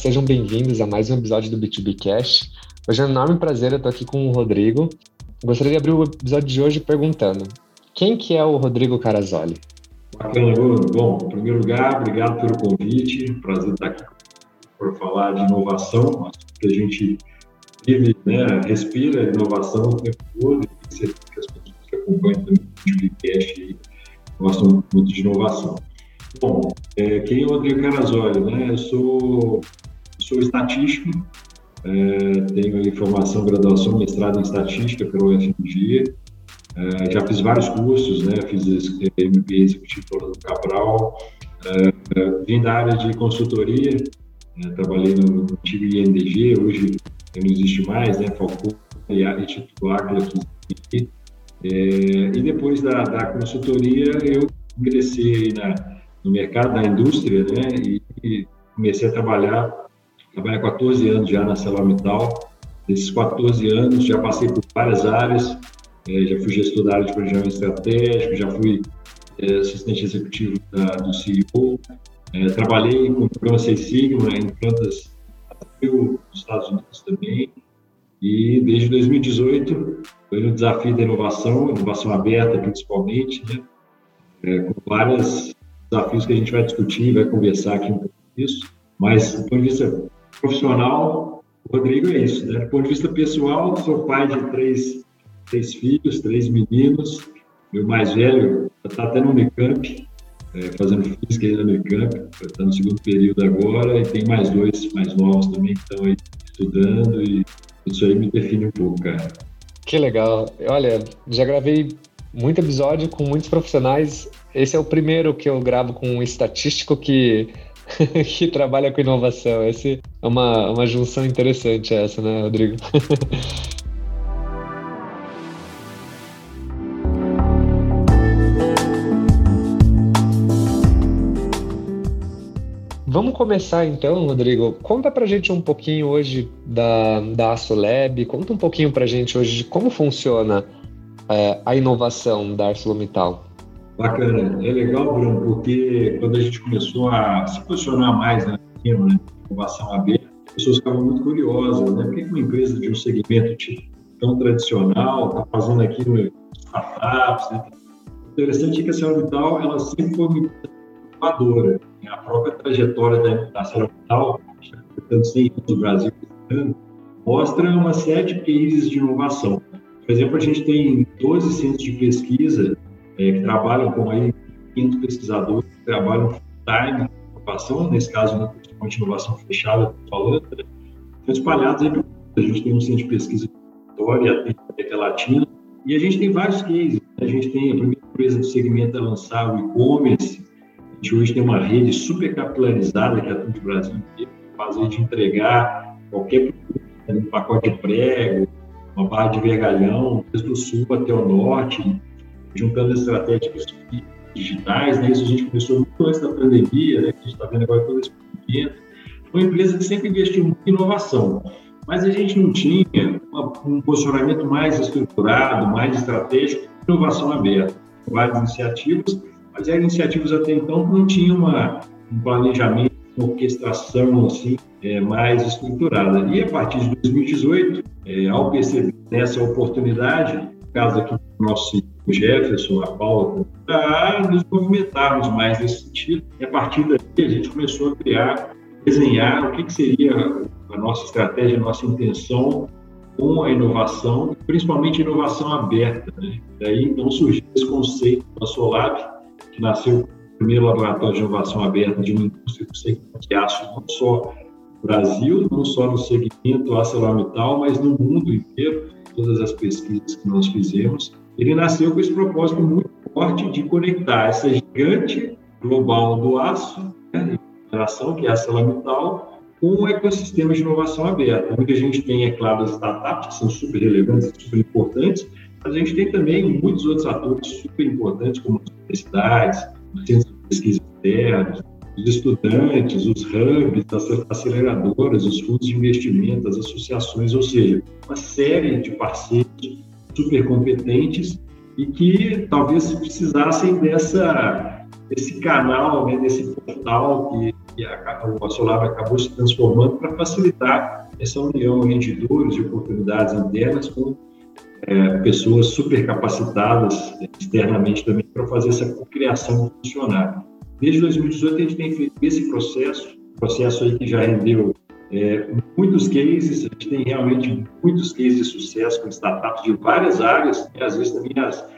Sejam bem-vindos a mais um episódio do B2B Cash. Hoje é um enorme prazer, eu estou aqui com o Rodrigo. Gostaria de abrir o episódio de hoje perguntando: quem que é o Rodrigo Carazoli? Bacana. Bom, em primeiro lugar, obrigado pelo convite. Prazer estar aqui para falar de inovação, que a gente vive, né, respira inovação o tempo todo, e que as pessoas que acompanham também o podcast gostam muito de inovação. Bom, é, quem é o Rodrigo Carazoli? Né? Eu sou, sou estatístico, é, tenho aí formação, graduação, mestrado em estatística pela UFMG, é, já fiz vários cursos, né? fiz MBA executivo pelo Cabral, é, vim da área de consultoria, né? trabalhei no antigo INDG, hoje não existe mais, né? Falcão e Instituto Águila, que é, e depois da, da consultoria eu ingressei na, no mercado da indústria, né? E, e comecei a trabalhar, trabalhar 14 anos já na Celamital. Nesses 14 anos já passei por várias áreas, é, já fui gestor da área de planejamento estratégico, já fui é, assistente executivo da, do CEO, é, trabalhei com o programa Seis Sigma em plantas nos Estados Unidos também, e desde 2018 foi no desafio da inovação, inovação aberta principalmente, né? É, com vários desafios que a gente vai discutir, vai conversar aqui um pouco disso, mas do ponto de vista profissional, o Rodrigo é isso, né? Do ponto de vista pessoal, sou pai de três, três filhos, três meninos, meu mais velho está até no Unicamp, é, fazendo física no Unicamp, está no segundo período agora, e tem mais dois mais novos também que estão aí estudando, e isso aí me define um pouco, cara. Que legal. Olha, já gravei muito episódio com muitos profissionais. Esse é o primeiro que eu gravo com um estatístico que, que trabalha com inovação. Esse é uma, uma junção interessante essa, né, Rodrigo? Vamos começar então, Rodrigo. Conta pra gente um pouquinho hoje da, da AssoLab, conta um pouquinho pra gente hoje de como funciona é, a inovação da ArcelorMittal. Bacana. É legal, Bruno, porque quando a gente começou a se posicionar mais na né, inovação aberta, as pessoas ficavam muito curiosas, né? Por que uma empresa de um segmento tipo, tão tradicional está fazendo aquilo startups, né? interessante é que a ArcelorMittal, ela sempre foi muito inovadora a própria trajetória da, da ArcelorMittal, portanto, 100 anos no Brasil, mostra uma série de cases de inovação. Por exemplo, a gente tem 12 centros de pesquisa é, que trabalham com aí 500 pesquisadores que trabalham full-time inovação, nesse caso, uma de inovação fechada, falando, né? estão espalhados aí a gente tem um centro de pesquisa tem América Latina, e a gente tem vários cases. Né? A gente tem a primeira empresa do segmento a lançar o e-commerce, gente hoje tem uma rede super capilarizada que atua no Brasil inteiro, capaz de entregar qualquer produto, né, um pacote de prego, uma barra de vergalhão, desde o sul até o norte, juntando estratégias digitais, né? Isso a gente começou muito antes da pandemia, né? A gente está vendo agora todo esse movimento. Uma empresa que sempre investiu muito em inovação, mas a gente não tinha uma, um posicionamento mais estruturado, mais estratégico, inovação aberta, várias iniciativas mas eram iniciativas até então que não tinham uma, um planejamento, uma orquestração assim, é, mais estruturada. E a partir de 2018, é, ao perceber essa oportunidade, caso aqui do nosso Jefferson, a Paula, para nos movimentarmos mais nesse sentido. E a partir daí a gente começou a criar, desenhar o que, que seria a nossa estratégia, a nossa intenção com a inovação, principalmente inovação aberta. Né? Daí então surgiu esse conceito da Solab, que nasceu o primeiro laboratório de inovação aberta de uma indústria do segmento de aço, não só no Brasil, não só no segmento ArcelorMittal, mas no mundo inteiro, todas as pesquisas que nós fizemos. Ele nasceu com esse propósito muito forte de conectar essa gigante global do aço, né, geração, que é a ArcelorMittal, com o ecossistema de inovação aberta. Muita gente tem, é claro, as startups, que são super relevantes, super importantes, mas a gente tem também muitos outros atores super importantes, como as universidades, os centros de pesquisa externos, os estudantes, os hubs, as aceleradoras, os fundos de investimento, as associações, ou seja, uma série de parceiros super competentes e que talvez precisassem dessa, desse canal, né, desse portal que, e a, Solab acabou se transformando para facilitar essa união de dores e oportunidades internas com é, pessoas super capacitadas externamente também para fazer essa criação funcionar. Desde 2018 a gente tem feito esse processo, processo aí que já rendeu é, muitos cases, a gente tem realmente muitos cases de sucesso com startups de várias áreas, e às vezes também as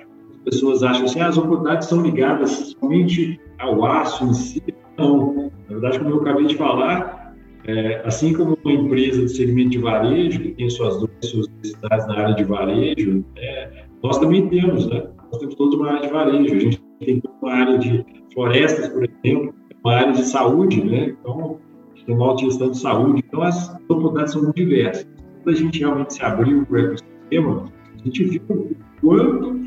pessoas acham assim, ah, as oportunidades são ligadas somente ao aço em si. Não, na verdade, como eu acabei de falar, é, assim como uma empresa de segmento de varejo, que tem suas, suas necessidades na área de varejo, é, nós também temos, né? Nós temos toda uma área de varejo, a gente tem uma área de florestas, por exemplo, uma área de saúde, né? Então, tem uma alta gestão de saúde. Então, as oportunidades são muito diversas. Quando a gente realmente se abriu para o ecossistema, a gente viu o quanto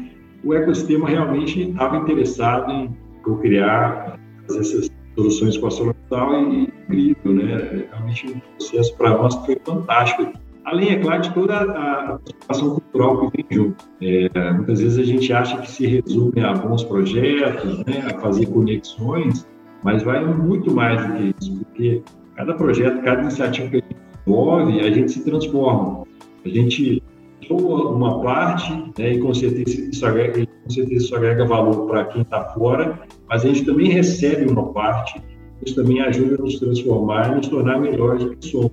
o ecossistema realmente estava interessado em criar essas soluções com a solução e incrível, né? Realmente um processo para nós foi fantástico. Além, é claro, de toda a transformação cultural que vem junto. É, muitas vezes a gente acha que se resume a bons projetos, né, a fazer conexões, mas vai muito mais do que isso, porque cada projeto, cada iniciativa que a gente desenvolve, a gente se transforma. A gente doa uma parte, né, e com certeza isso agrega, com certeza isso agrega valor para quem está fora, mas a gente também recebe uma parte, isso também ajuda a nos transformar e nos tornar melhores do que somos.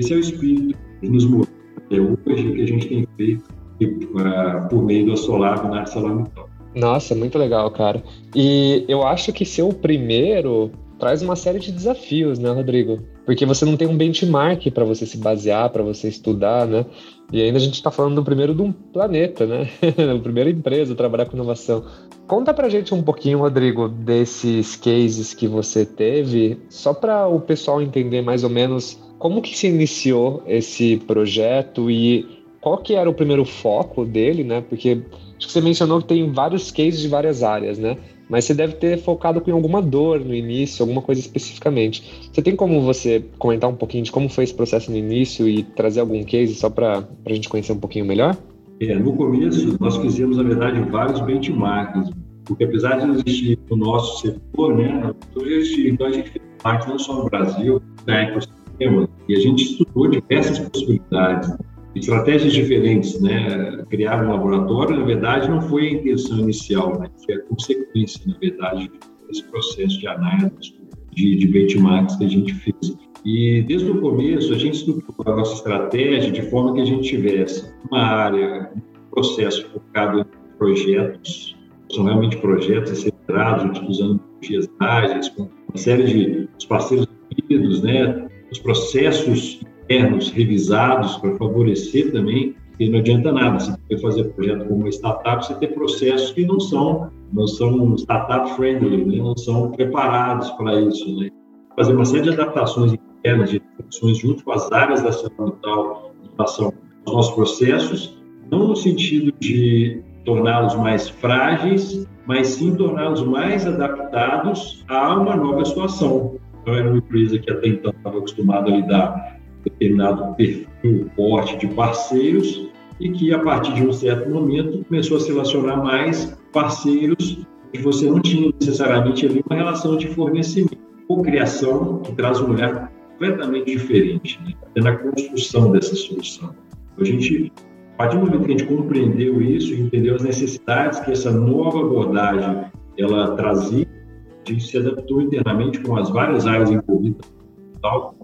Esse é o espírito que nos move até hoje, que a gente tem feito por meio do Solab na Salamitão. Nossa, muito legal, cara. E eu acho que ser o primeiro traz uma série de desafios, né, Rodrigo? Porque você não tem um benchmark para você se basear, para você estudar, né? E ainda a gente está falando do primeiro um planeta, né? a primeira empresa a trabalhar com inovação. Conta pra gente um pouquinho, Rodrigo, desses cases que você teve, só para o pessoal entender mais ou menos como que se iniciou esse projeto e qual que era o primeiro foco dele, né? Porque acho que você mencionou que tem vários cases de várias áreas, né? Mas você deve ter focado com alguma dor no início, alguma coisa especificamente. Você tem como você comentar um pouquinho de como foi esse processo no início e trazer algum case só para a gente conhecer um pouquinho melhor? É, no começo, nós fizemos, na verdade, vários benchmarks, porque apesar de não existir no nosso setor, né, então a gente fez parte não só no Brasil, na e a gente estudou diversas possibilidades estratégias diferentes, né? Criar um laboratório, na verdade, não foi a intenção inicial, né? Foi a consequência, na verdade, desse processo de análise, de, de benchmarks que a gente fez. E desde o começo, a gente estruturou a nossa estratégia de forma que a gente tivesse uma área, um processo focado em projetos, são realmente projetos acelerados, usando tecnologias ágeis, com uma série de os parceiros unidos, né? Os processos internos revisados para favorecer também, porque não adianta nada você fazer projeto como uma startup, você ter processos que não são não são startup friendly, né? não são preparados para isso, né? Fazer uma série de adaptações internas, de funções junto com as áreas da saúde mental em relação aos nossos processos, não no sentido de torná-los mais frágeis, mas sim torná-los mais adaptados a uma nova situação. Então, era uma empresa que até então estava acostumada a lidar determinado perfil forte de parceiros e que, a partir de um certo momento, começou a se relacionar mais parceiros que você não tinha necessariamente ali uma relação de fornecimento ou criação que traz um olhar completamente diferente né? na construção dessa solução. A gente, a partir do momento que a gente compreendeu isso, entendeu as necessidades que essa nova abordagem ela trazia, a gente se adaptou internamente com as várias áreas envolvidas, tal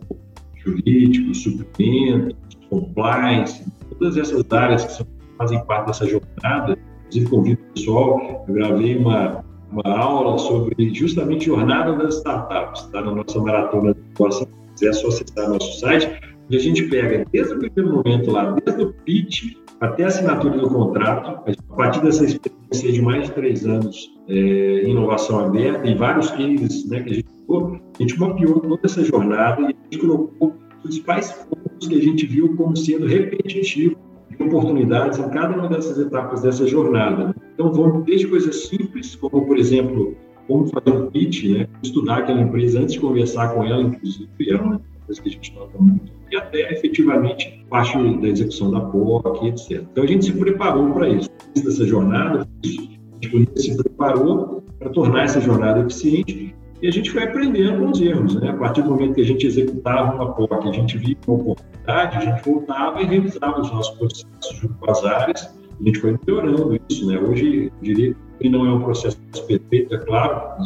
jurídicos, suprimentos, compliance, todas essas áreas que são, fazem parte dessa jornada. Inclusive, convido o pessoal, eu gravei uma, uma aula sobre justamente jornada das startups, está na nossa maratona de inovação. Se quiser, só acessar nosso site, onde a gente pega desde o primeiro momento lá, desde o pitch até a assinatura do contrato, a partir dessa experiência de mais de três anos é, inovação aberta e vários cases né, que a gente a gente mapeou toda essa jornada e a gente colocou os principais pontos que a gente viu como sendo repetitivos de oportunidades em cada uma dessas etapas dessa jornada. Então, vamos desde coisas simples, como, por exemplo, como fazer um pitch, né? estudar aquela empresa antes de conversar com ela, inclusive, é uma coisa que a gente nota muito, e até efetivamente parte da execução da POC, etc. Então, a gente se preparou para isso. Dessa jornada, a gente se preparou para tornar essa jornada eficiente E a gente foi aprendendo com os erros, né? A partir do momento que a gente executava uma POC, a gente via uma oportunidade, a gente voltava e revisava os nossos processos junto com as áreas, a gente foi melhorando isso, né? Hoje, eu diria que não é um processo perfeito, é claro,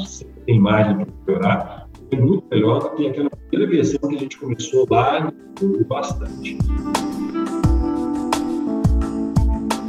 tem margem para melhorar, é muito melhor do que aquela primeira versão que a gente começou lá bastante.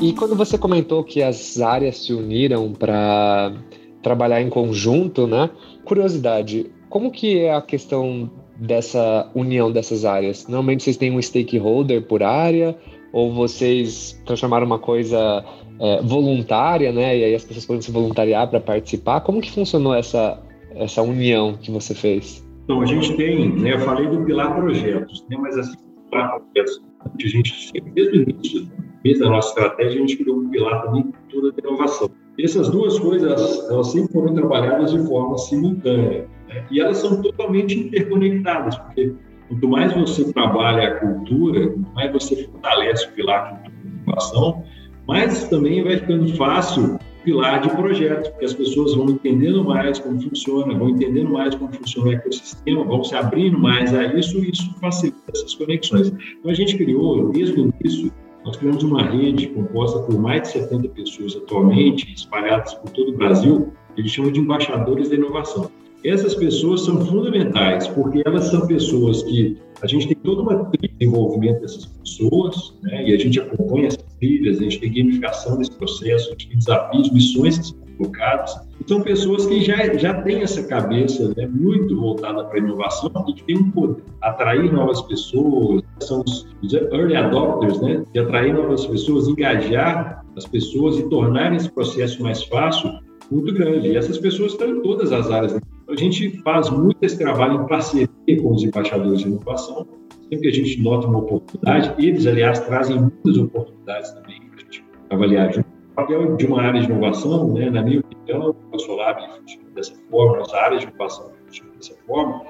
E quando você comentou que as áreas se uniram para trabalhar em conjunto, né? Curiosidade, como que é a questão dessa união dessas áreas? Normalmente vocês têm um stakeholder por área ou vocês transformaram uma coisa é, voluntária, né? E aí as pessoas podem se voluntariar para participar. Como que funcionou essa essa união que você fez? Então a gente tem, né? Eu falei do pilar projetos, né? Mas assim, pilar projetos, a gente desde o início, desde a nossa estratégia, a gente criou um pilar também cultura de inovação. Essas duas coisas, elas sempre foram trabalhadas de forma simultânea. Né? E elas são totalmente interconectadas, porque quanto mais você trabalha a cultura, quanto mais você fortalece o pilar cultura de inovação, mais também vai ficando fácil pilar de projetos, porque as pessoas vão entendendo mais como funciona, vão entendendo mais como funciona o ecossistema, vão se abrindo mais a isso, e isso facilita essas conexões. Então, a gente criou, desde o início, nós criamos uma rede composta por mais de 70 pessoas atualmente, espalhadas por todo o Brasil, que a gente chama de embaixadores da inovação. Essas pessoas são fundamentais, porque elas são pessoas que a gente tem toda uma trilha de envolvimento dessas pessoas, né? e a gente acompanha essas trilhas, a gente tem gamificação desse processo, a gente tem desafios, missões que são colocadas. São pessoas que já, já têm essa cabeça né, muito voltada para a inovação e que têm um poder atrair novas pessoas, são os, early adopters, né, de atrair novas pessoas, engajar as pessoas e tornar esse processo mais fácil, muito grande. E essas pessoas estão em todas as áreas. A gente faz muito esse trabalho em parceria com os embaixadores de inovação. Sempre que a gente nota uma oportunidade, eles, aliás, trazem muitas oportunidades também para a gente avaliar junto. O papel de uma área de inovação, né, na minha opinião, o Solab dessa forma, nossa área de inovação dessa forma,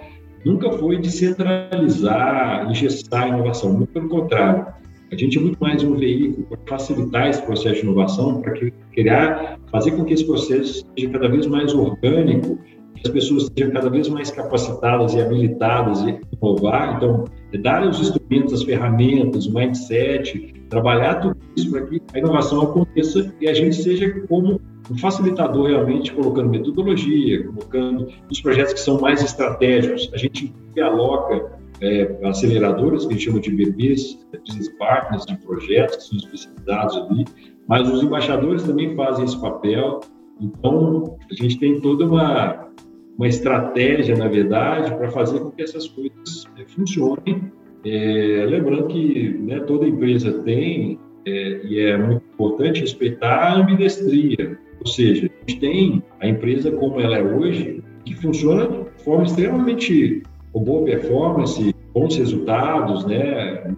nunca foi descentralizar, engessar a inovação, muito pelo contrário. A gente é muito mais um veículo para facilitar esse processo de inovação, para criar, fazer com que esse processo seja cada vez mais orgânico, que as pessoas sejam cada vez mais capacitadas e habilitadas em inovar. Então, é dar os instrumentos, as ferramentas, o mindset, trabalhar tudo isso para que a inovação aconteça e a gente seja como um facilitador realmente, colocando metodologia, colocando os projetos que são mais estratégicos. A gente aloca é, aceleradores, que a gente chama de BBs, business partners de projetos que são especializados ali, mas os embaixadores também fazem esse papel. Então, a gente tem toda uma, uma estratégia, na verdade, para fazer com que essas coisas é, funcionem. É, lembrando que né, toda empresa tem, é, e é muito importante respeitar a ambidestria, ou seja, a gente tem a empresa como ela é hoje, que funciona de forma extremamente com boa performance, bons resultados, né?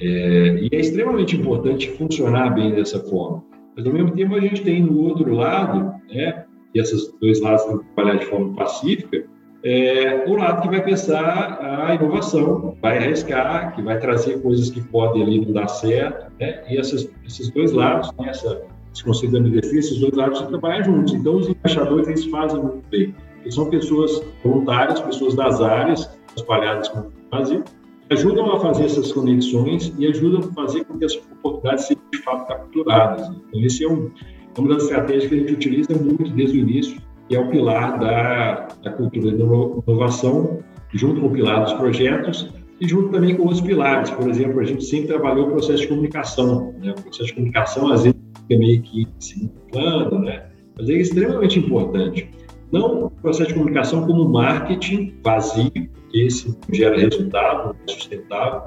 É, e é extremamente importante funcionar bem dessa forma. Mas, ao mesmo tempo, a gente tem no outro lado, né? E esses dois lados que trabalhar de forma pacífica, é, o lado que vai pensar a inovação, vai arriscar, que vai trazer coisas que podem ali não dar certo, né? E essas, esses dois lados, né? Essa, esse conceito da esses dois lados trabalhar juntos. Então, os embaixadores, eles fazem muito bem que são pessoas voluntárias, pessoas das áreas espalhadas no Brasil, que ajudam a fazer essas conexões e ajudam a fazer com que as oportunidades sejam de fato capturadas. Então, esse é, um, uma das estratégias que a gente utiliza muito desde o início, é o pilar da, da cultura da inovação, junto com o pilar dos projetos e junto também com outros pilares. Por exemplo, a gente sempre trabalhou o processo de comunicação. Né? O processo de comunicação, às vezes, é meio que em segundo plano, né? mas é extremamente importante. Não o processo de comunicação como marketing vazio, que esse gera resultado, é sustentável,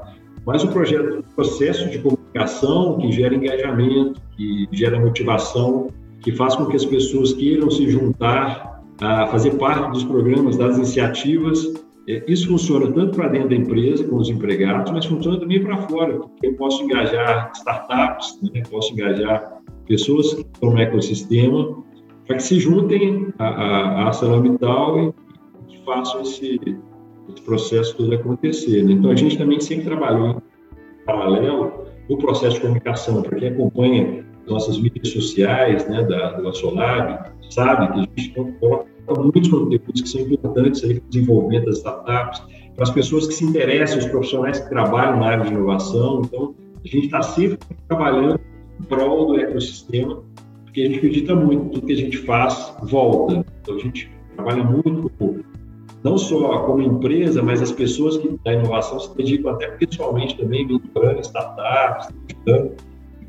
mas o projeto, o processo de comunicação que gera engajamento, que gera motivação, que faz com que as pessoas queiram se juntar, a fazer parte dos programas, das iniciativas. É, isso funciona tanto para dentro da empresa, com os empregados, mas funciona também para fora, porque eu posso engajar startups, né? posso engajar pessoas que estão no ecossistema para que se juntem à, ArcelorMittal e que façam esse, esse processo todo acontecer. Né? Então, a gente também sempre trabalhou em paralelo o processo de comunicação. Para quem acompanha nossas mídias sociais né, da, do Assolab, sabe que a gente coloca muitos conteúdos que são importantes para o desenvolvimento das startups, para as pessoas que se interessam, os profissionais que trabalham na área de inovação. Então, a gente está sempre trabalhando em prol do ecossistema, porque a gente acredita muito tudo que a gente faz volta. Então, a gente trabalha muito não só como empresa, mas as pessoas que da inovação se dedicam até pessoalmente também, mentorando startups, estudando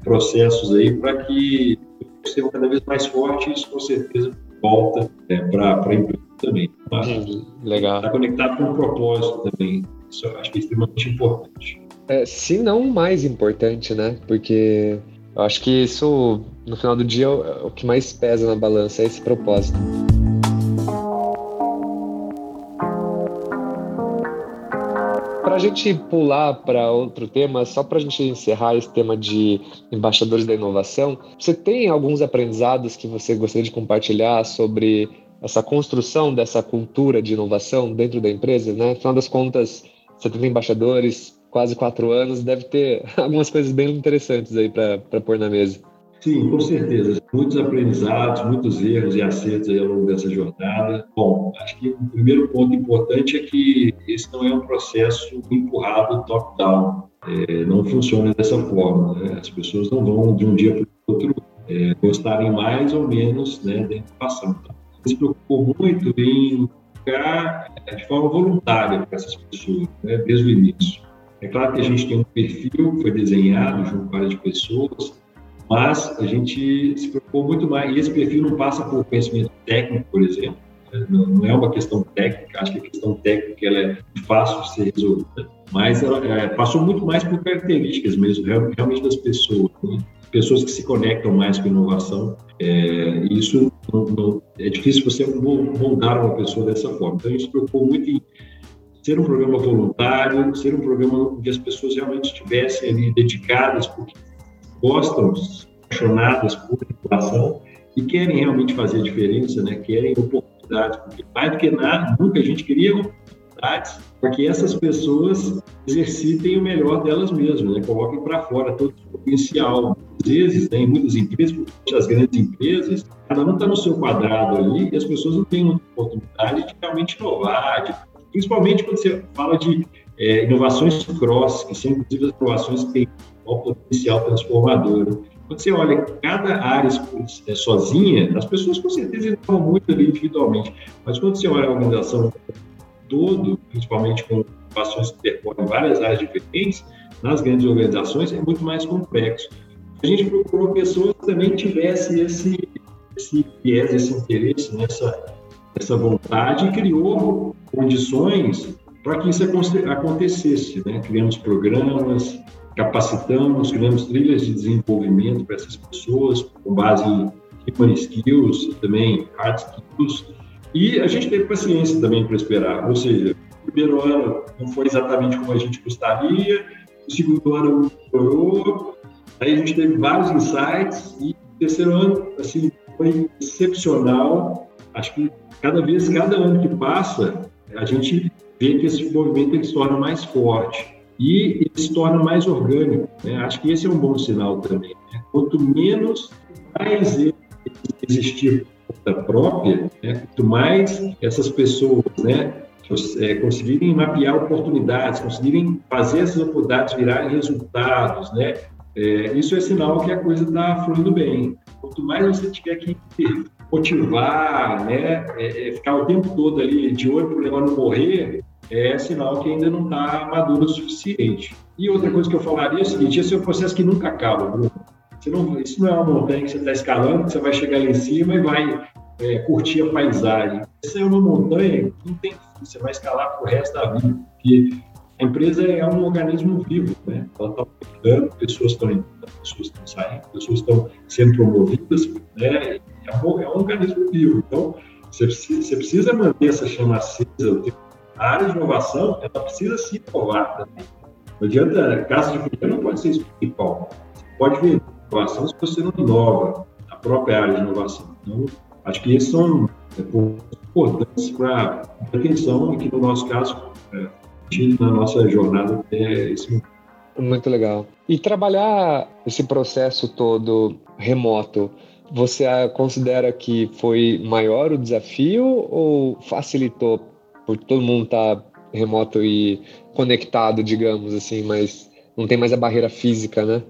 processos aí para que seja cada vez mais forte, isso com certeza volta é, para a empresa também. Tá? Legal. Está conectado com o propósito também. Isso eu acho que é extremamente importante. É, se não mais importante, né? Porque eu acho que isso, no final do dia, é o que mais pesa na balança, é esse propósito. Para a gente pular para outro tema, só para a gente encerrar esse tema de embaixadores da inovação, você tem alguns aprendizados que você gostaria de compartilhar sobre essa construção dessa cultura de inovação dentro da empresa? Né? Afinal das contas, você tem embaixadores, quase quatro anos, deve ter algumas coisas bem interessantes aí para pôr na mesa. Sim, com certeza. Muitos aprendizados, muitos erros e acertos ao longo dessa jornada. Bom, acho que o primeiro ponto importante é que esse não é um processo empurrado top-down. É, não funciona dessa forma. Né? As pessoas não vão de um dia para o outro é, gostarem mais ou menos né, da inovação. Então, se preocupou muito em ficar é, de forma voluntária para essas pessoas, né, desde o início. É claro que a gente tem um perfil que foi desenhado junto com várias pessoas, mas a gente se preocupou muito mais, e esse perfil não passa por conhecimento técnico, por exemplo, né? não é uma questão técnica, acho que a questão técnica ela é fácil de ser resolvida, mas ela é, passou muito mais por características mesmo, realmente das pessoas, né? pessoas que se conectam mais com inovação, é, isso não, não, é difícil você moldar uma pessoa dessa forma, então a gente se preocupou muito em ser um programa voluntário, ser um programa onde as pessoas realmente estivessem ali dedicadas, porque gostam, apaixonadas por inovação e querem realmente fazer a diferença, né? querem oportunidades, porque mais do que nada, nunca a gente queria oportunidades para que essas pessoas exercitem o melhor delas mesmas, né? coloquem para fora todo o potencial. Às vezes, né, em muitas empresas, as grandes empresas, cada um está no seu quadrado ali e as pessoas não têm oportunidade de realmente inovar, de, principalmente quando você fala de é, inovações cross, que são inclusive as inovações que têm um potencial transformador. Quando você olha cada área é, sozinha, as pessoas com certeza inovam muito ali individualmente, mas quando você olha a organização todo, principalmente com inovações que percorrem várias áreas diferentes, nas grandes organizações é muito mais complexo. A gente procurou pessoas que também tivessem esse, esse viés, esse interesse nessa essa vontade e criou condições para que isso acontecesse. Né? Criamos programas, capacitamos, criamos trilhas de desenvolvimento para essas pessoas, com base em human skills também hard skills. E a gente teve paciência também para esperar. Ou seja, o primeiro ano não foi exatamente como a gente gostaria, o segundo ano melhorou, aí a gente teve vários insights e o terceiro ano, assim, foi excepcional. Acho que cada vez, cada ano que passa, a gente vê que esse movimento se torna mais forte e ele se torna mais orgânico. Né? Acho que esse é um bom sinal também. Né? Quanto menos mais existir conta própria, né? quanto mais essas pessoas né, é, conseguirem mapear oportunidades, conseguirem fazer essas oportunidades virarem resultados, né? É, isso é sinal que a coisa está fluindo bem. Quanto mais você tiver que motivar, né, é, é, ficar o tempo todo ali de olho para o negócio não morrer, é sinal que ainda não está maduro o suficiente. E outra coisa que eu falaria é o seguinte: esse é um processo que nunca acaba, Bruno. Não, isso não é uma montanha que você está escalando, que você vai chegar lá em cima e vai é, curtir a paisagem. Essa é uma montanha que não tem fim, você vai escalar para o resto da vida, porque a empresa é um organismo vivo, né? Ela está aumentando, pessoas estão entrando, pessoas estão saindo, pessoas estão sendo promovidas, né? É um, é um organismo vivo. Então, você precisa, você precisa manter essa chama acesa o tempo a área de inovação ela precisa se inovar também. Não adianta, casa de cultura não pode ser isso principal. Você pode ver inovação se você não inova a própria área de inovação. Então, acho que esses são é, importantes para atenção e que, no nosso caso, é, na nossa jornada até esse momento. Muito legal. E trabalhar esse processo todo remoto, você considera que foi maior o desafio ou facilitou por todo mundo estar tá remoto e conectado, digamos assim, mas não tem mais a barreira física, né?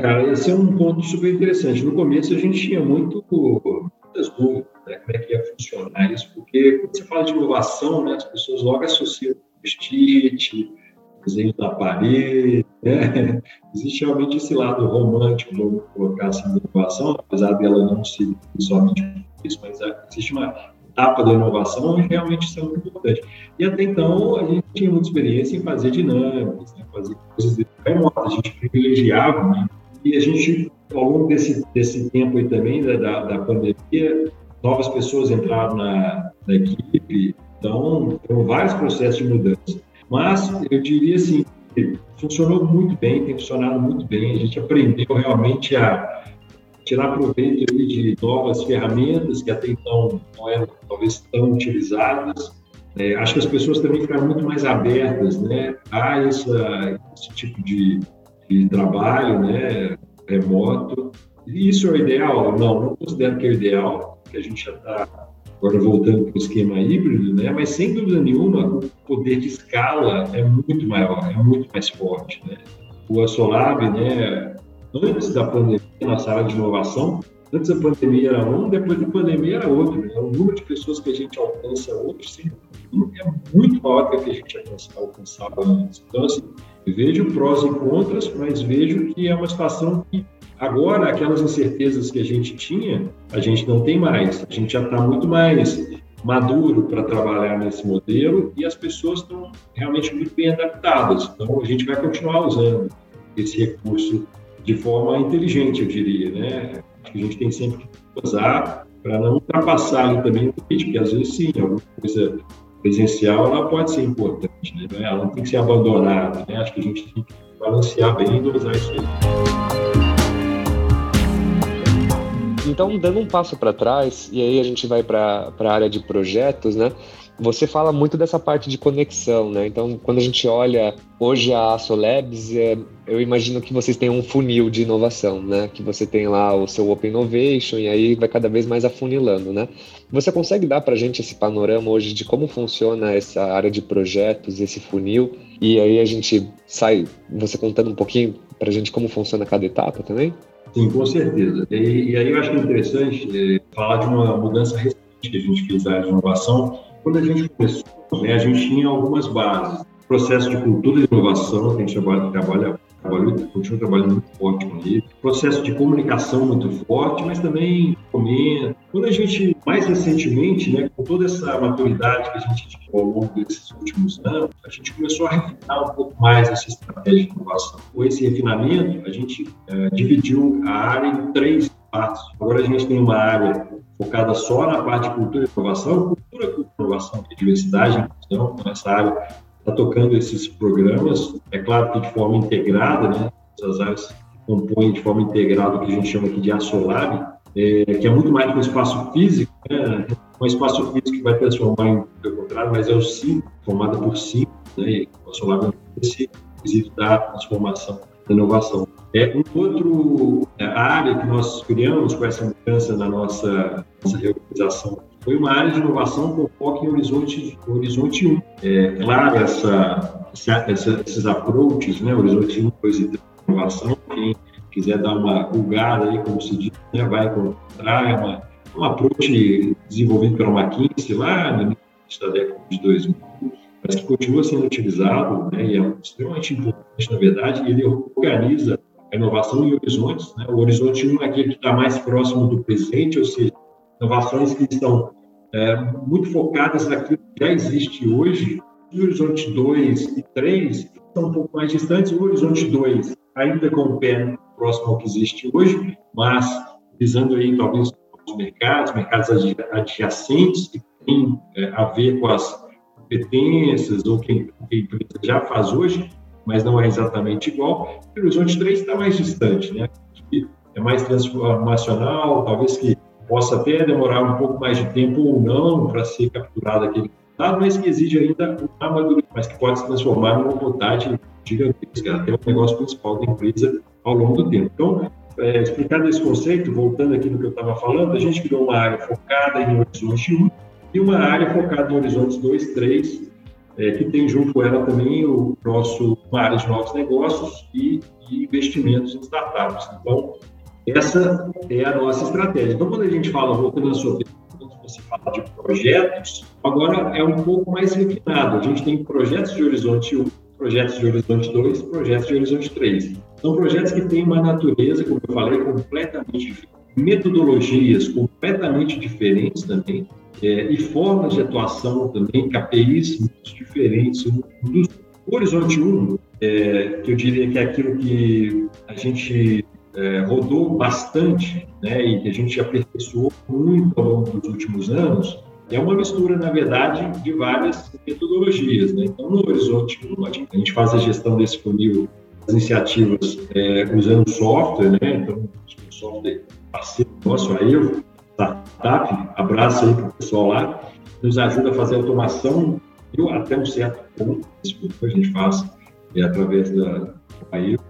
Cara, esse é um ponto super interessante. No começo a gente tinha muito, muitas dúvidas, né, como é que ia funcionar isso, porque quando você fala de inovação, né, as pessoas logo associam post-it, desenho da parede, né? Existe realmente esse lado romântico, vamos colocar assim, da inovação, apesar dela não ser somente isso, mas existe uma etapa da inovação onde realmente isso é muito importante. E até então a gente tinha muita experiência em fazer dinâmicas, né? fazer coisas remotas, a gente privilegiava, né? E a gente, ao longo desse, desse tempo aí também, da, da, da pandemia, novas pessoas entraram na, na equipe, então foram vários processos de mudança. Mas eu diria assim, funcionou muito bem, tem funcionado muito bem. A gente aprendeu realmente a tirar proveito de novas ferramentas que até então não eram talvez tão utilizadas. É, acho que as pessoas também ficaram muito mais abertas né, a essa, esse tipo de, de trabalho né, remoto. E isso é o ideal? Não, não considero que é o ideal, que a gente já está agora voltando para o esquema híbrido, né? mas sem dúvida nenhuma o poder de escala é muito maior, é muito mais forte. Né? O Asolab, né, antes da pandemia, nossa área de inovação, antes da pandemia era um, depois da pandemia era outro. Né? O número de pessoas que a gente alcança outro sim, é muito maior do que a gente alcançava antes. Então, assim, vejo prós e contras, mas vejo que é uma situação que Agora, aquelas incertezas que a gente tinha, a gente não tem mais. A gente já está muito mais maduro para trabalhar nesse modelo e as pessoas estão realmente muito bem adaptadas. Então, a gente vai continuar usando esse recurso de forma inteligente, eu diria, né? Acho que a gente tem sempre que usar para não ultrapassar também o limite, porque às vezes sim, alguma coisa presencial ela pode ser importante, né? Ela não tem que ser abandonada, né? Acho que a gente tem que balancear bem e dosar isso aí. Então, dando um passo para trás, e aí a gente vai para a área de projetos, né? Você fala muito dessa parte de conexão, né? Então, quando a gente olha hoje a Asolabs, é, eu imagino que vocês têm um funil de inovação, né? Que você tem lá o seu Open Innovation e aí vai cada vez mais afunilando, né? Você consegue dar para a gente esse panorama hoje de como funciona essa área de projetos, esse funil? E aí a gente sai, você contando um pouquinho para a gente como funciona cada etapa também? Sim, com certeza. E, e aí eu acho interessante é, falar de uma mudança recente que a gente fez na área de inovação. Quando a gente começou, né, a gente tinha algumas bases. Processo de cultura de inovação, que a gente trabalha, trabalha continua trabalhando muito forte com ele. Processo de comunicação muito forte, mas também comenta. Quando a gente, mais recentemente, né, com toda essa maturidade que a gente tinha ao longo desses últimos anos, a gente começou a refinar um pouco mais essa estratégia de inovação. Com esse refinamento, a gente é, dividiu a área em três partes. Agora a gente tem uma área focada só na parte de cultura e inovação, cultura, inovação diversidade, então, essa área está tocando esses programas, é claro que de forma integrada, né? Essas áreas compõem de forma integrada o que a gente chama aqui de Asolab, é, que é muito mais que um espaço físico, né? um espaço físico que vai transformar em, pelo contrário, mas é o sim, formada por sim, né? O Asolab é esse quesito da transformação, da inovação. É um outro é, área que nós criamos com essa mudança na nossa, nossa reorganização foi uma área de inovação com foco em Horizonte, horizonte 1. É, claro, essa, essa, esses approaches, né, Horizonte 1, 2 e 3, inovação, quem quiser dar uma pulgada aí, como se diz, né, vai encontrar, é uma, um approach desenvolvido pela McKinsey lá no início da década de 2000, mas que continua sendo utilizado, né, e é extremamente importante, na verdade, ele organiza a inovação em horizontes. Né? O horizonte 1 é aquele que está mais próximo do presente, ou seja, inovações que estão é, muito focadas naquilo que já existe hoje, o horizonte 2 e 3 estão um pouco mais distantes, o horizonte 2 ainda com o pé próximo ao que existe hoje, mas visando aí talvez os mercados, mercados adjacentes que têm é, a ver com as competências ou que a empresa já faz hoje, mas não é exatamente igual. O horizonte 3 está mais distante, né? É mais transformacional, talvez que possa até demorar um pouco mais de tempo ou não para ser capturado aquele resultado, mas que exige ainda um amadurecimento, mas que pode se transformar numa vontade gigantesca, até o negócio principal da empresa ao longo do tempo. Então, é, esse conceito, voltando aqui no que eu estava falando, a gente criou uma área focada em Horizonte 1 e uma área focada em Horizontes 2, 3, é, que tem junto com ela também o nosso, uma área de novos negócios e, e investimentos em startups. Então, essa é a nossa estratégia. Então, quando a gente fala, voltando à sua pergunta, quando você fala de projetos, agora é um pouco mais refinado. A gente tem projetos de Horizonte 1, projetos de Horizonte 2, projetos de Horizonte 3. São projetos que têm uma natureza, como eu falei, completamente diferente, metodologias completamente diferentes também, é, e formas de atuação também, KPIs muito diferentes. Um Horizonte 1, é, que eu diria que é aquilo que a gente é, rodou bastante né, e que a gente aperfeiçoou muito ao longo dos últimos anos, é uma mistura, na verdade, de várias metodologias. Né? Então, no Horizonte 1, a gente faz a gestão desse funil, as iniciativas é, usando software, né? então, o software parceiro nosso, a Evo, startup, abraço aí para o pessoal lá, nos ajuda a fazer automação até um certo ponto, a gente faz é, através da Evo.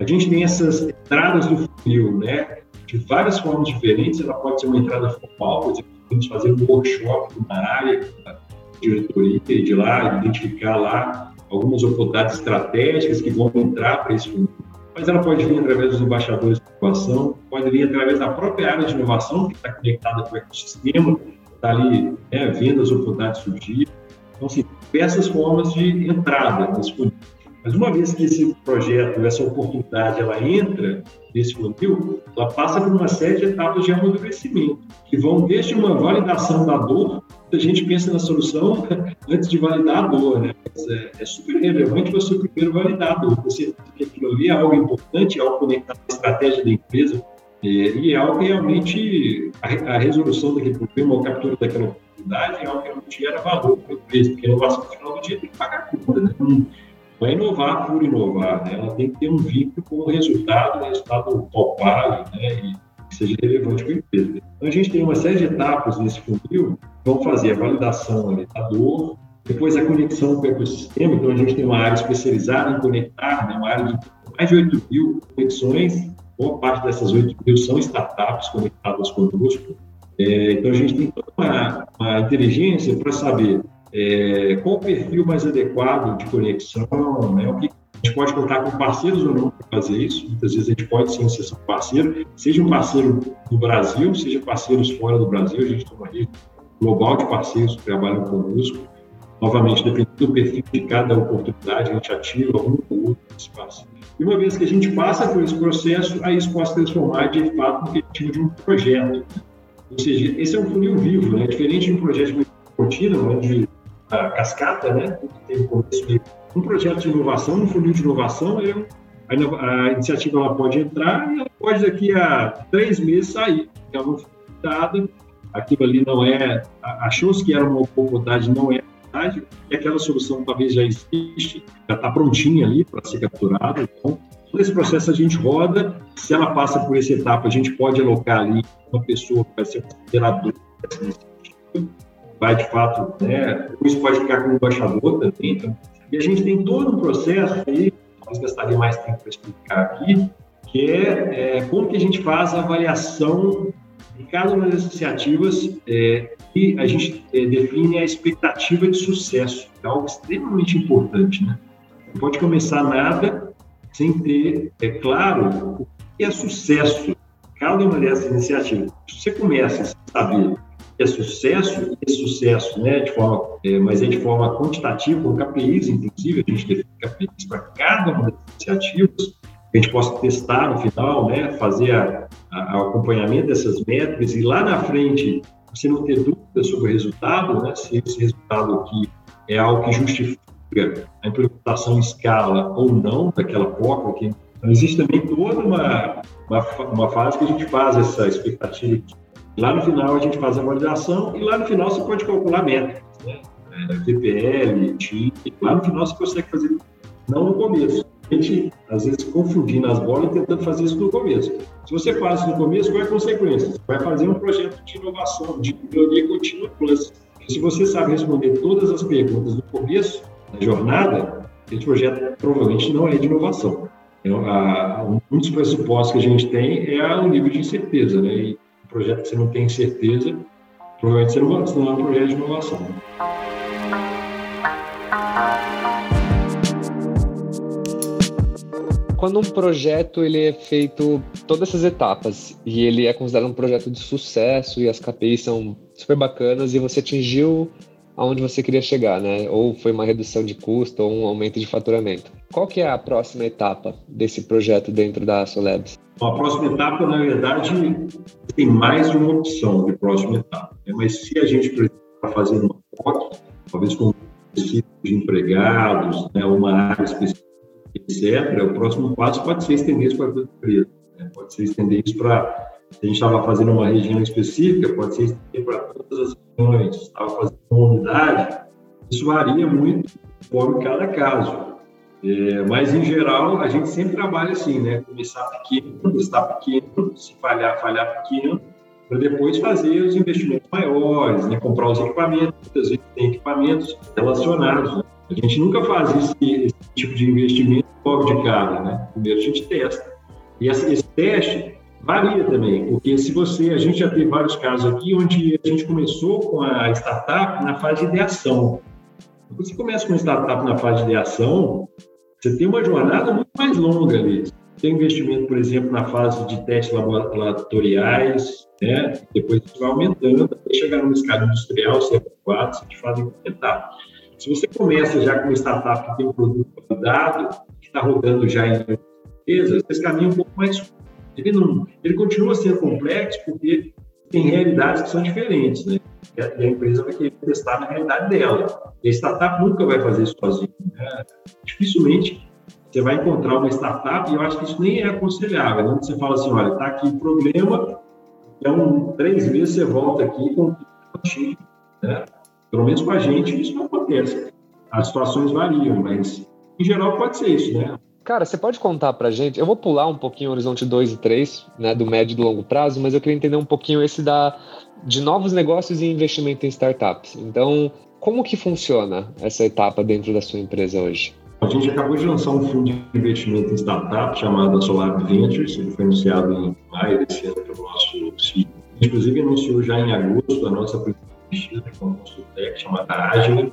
A gente tem essas entradas do funil, né? De várias formas diferentes, ela pode ser uma entrada formal, por exemplo, podemos fazer um workshop na área, da diretoria, e de lá identificar lá algumas oportunidades estratégicas que vão entrar para esse funil. Mas ela pode vir através dos embaixadores de inovação, pode vir através da própria área de inovação, que está conectada com o ecossistema, está ali né, vendo as oportunidades surgir. Então, assim, diversas formas de entrada nesse funil. Mas uma vez que esse projeto, essa oportunidade, ela entra nesse funil, ela passa por uma série de etapas de amadurecimento, que vão desde uma validação da dor, a gente pensa na solução antes de validar a dor, né? É, é, super relevante você primeiro validar a dor, você que aquilo ali é algo importante, é algo conectado à estratégia da empresa, é, e é algo que realmente a, a resolução daquele problema, a captura daquela oportunidade, é algo que realmente gera valor para a empresa, porque a inovação no final do dia tem que pagar a conta, né? É inovar por inovar, né? ela tem que ter um vínculo com o resultado, um resultado palpável né? e que seja relevante para a empresa. Então, a gente tem uma série de etapas nesse funil, vamos fazer a validação ali da dor, depois a conexão com o ecossistema, então a gente tem uma área especializada em conectar, né? uma área de mais de 8 mil conexões, boa parte dessas 8 mil são startups conectadas conosco, é, então a gente tem toda uma, uma inteligência para saber é, qual o perfil mais adequado de conexão, né? o que a gente pode contar com parceiros ou não para fazer isso. Muitas vezes a gente pode sim ser um parceiro, seja um parceiro no Brasil, seja parceiros fora do Brasil. A gente tem uma rede global de parceiros que trabalham conosco. Novamente, dependendo do perfil de cada oportunidade, a gente ativa um ou outro espaço. E uma vez que a gente passa por esse processo, aí isso pode se transformar de fato no chama de um projeto. Ou seja, esse é um funil vivo, né? diferente de um projeto de rotina, onde cascata, né? Tem um começo um projeto de inovação, um funil de inovação, é a, a, iniciativa ela pode entrar e ela pode daqui a três meses sair. Ela dada, aquilo ali não é, achou-se que era uma oportunidade, não é verdade, e aquela solução talvez já existe, já está prontinha ali para ser capturada. Então, todo esse processo a gente roda, se ela passa por essa etapa, a gente pode alocar ali uma pessoa que vai ser consideradora dessa iniciativa, vai de fato, né, isso pode ficar como embaixador também. Então, e a gente tem todo um processo aí, nós gastaria mais tempo para explicar aqui, que é, é, como que a gente faz a avaliação de cada uma das iniciativas é, e a gente é, define a expectativa de sucesso, é algo extremamente importante, né? Não pode começar nada sem ter, é claro, o que é sucesso cada uma dessas iniciativas. Se você começa a saber sucesso, e sucesso, né, de forma, é, mas é de forma quantitativa, com KPIs, inclusive, a gente define KPIs para cada uma das iniciativas, a gente possa testar no final, né, fazer a acompanhamento dessas métricas e lá na frente você não ter dúvida sobre o resultado, né, se esse resultado aqui é algo que justifica a implementação em escala ou não daquela porta. Que... Então, existe também toda uma, uma, uma fase que a gente faz essa expectativa de Lá no final a gente faz a validação e lá no final você pode calcular métricas, né? É, VPL, TIM, lá no final você consegue fazer, não no começo. A gente, às vezes, confundindo as bolas e tentando fazer isso no começo. Se você faz isso no começo, qual é a consequência? Você vai fazer um projeto de inovação, de melhoria contínua plus. Se você sabe responder todas as perguntas no começo da jornada, esse projeto provavelmente não é de inovação. um dos pressupostos que a gente tem é o nível de incerteza, né? E projeto que você não tem certeza, provavelmente você não, você não é um projeto de inovação. quando um projeto ele é feito todas essas etapas e ele é considerado um projeto de sucesso e as KPIs são super bacanas e você atingiu aonde você queria chegar, né? Ou foi uma redução de custo ou um aumento de faturamento. Qual que é a próxima etapa desse projeto dentro da Solabs? A próxima etapa, na verdade, tem mais de uma opção de próxima etapa. Né? Mas se a gente está fazendo uma POC, talvez com um de empregados, né, uma área específica etc., o próximo passo pode ser estender isso para a empresa. Né? Pode ser estender isso para. A gente estava fazendo uma região específica, pode ser para todas as regiões. Estava fazendo uma unidade, isso varia muito conforme cada caso. É, mas, em geral, a gente sempre trabalha assim, né? Começar pequeno, testar pequeno, se falhar, falhar pequeno, para depois fazer os investimentos maiores, né? comprar os equipamentos, muitas vezes tem equipamentos relacionados. Né? A gente nunca faz esse, esse tipo de investimento logo de cara, né? Primeiro a gente testa. E esse teste varia também, porque se você, a gente já teve vários casos aqui onde a gente começou com a startup na fase de ideação. Quando você começa com uma startup na fase de ideação, você tem uma jornada muito mais longa ali. Tem investimento, por exemplo, na fase de testes laboratoriais, né? depois você vai aumentando até chegar numa escala industrial, C4, você faz implementar. Se você começa já com uma startup que tem um produto validado, que está rodando já em empresas, esse caminho é um pouco mais ele não, ele continua sendo complexo porque tem realidades que são diferentes, né? E a, empresa vai querer testar na realidade dela. E a startup nunca vai fazer isso sozinha. Né? Dificilmente você vai encontrar uma startup, e eu acho que isso nem é aconselhável. Né? Você fala assim, olha, está aqui o problema, então três meses você volta aqui com o né? Pelo menos com a gente, isso não acontece. As situações variam, mas em geral pode ser isso, né? Cara, você pode contar pra gente? Eu vou pular um pouquinho o horizonte 2 e 3, né, do médio e do longo prazo, mas eu queria entender um pouquinho esse da de novos negócios e investimento em startups. Então, como que funciona essa etapa dentro da sua empresa hoje? A gente acabou de lançar um fundo de investimento em startup chamado Solar Ventures, ele foi anunciado em maio desse ano pelo nosso CEO. Inclusive, anunciou já em agosto a nossa vestida com uma Consultec chamada Agile,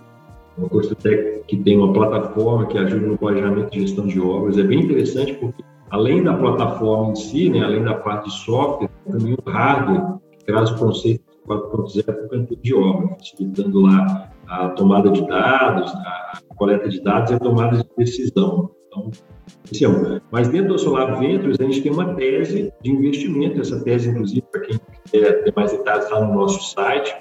uma Consultec que tem uma plataforma que ajuda no planejamento e gestão de obras. É bem interessante porque, além da plataforma em si, né, além da parte de software, também o hardware que traz o conceito 4.0 para o canteiro de obra, facilitando lá a tomada de dados, a coleta de dados e a tomada de decisão. Então, esse é um. Mas dentro do Solar Ventures, a gente tem uma tese de investimento. Essa tese, inclusive, para quem quiser ter mais detalhes, está no nosso site.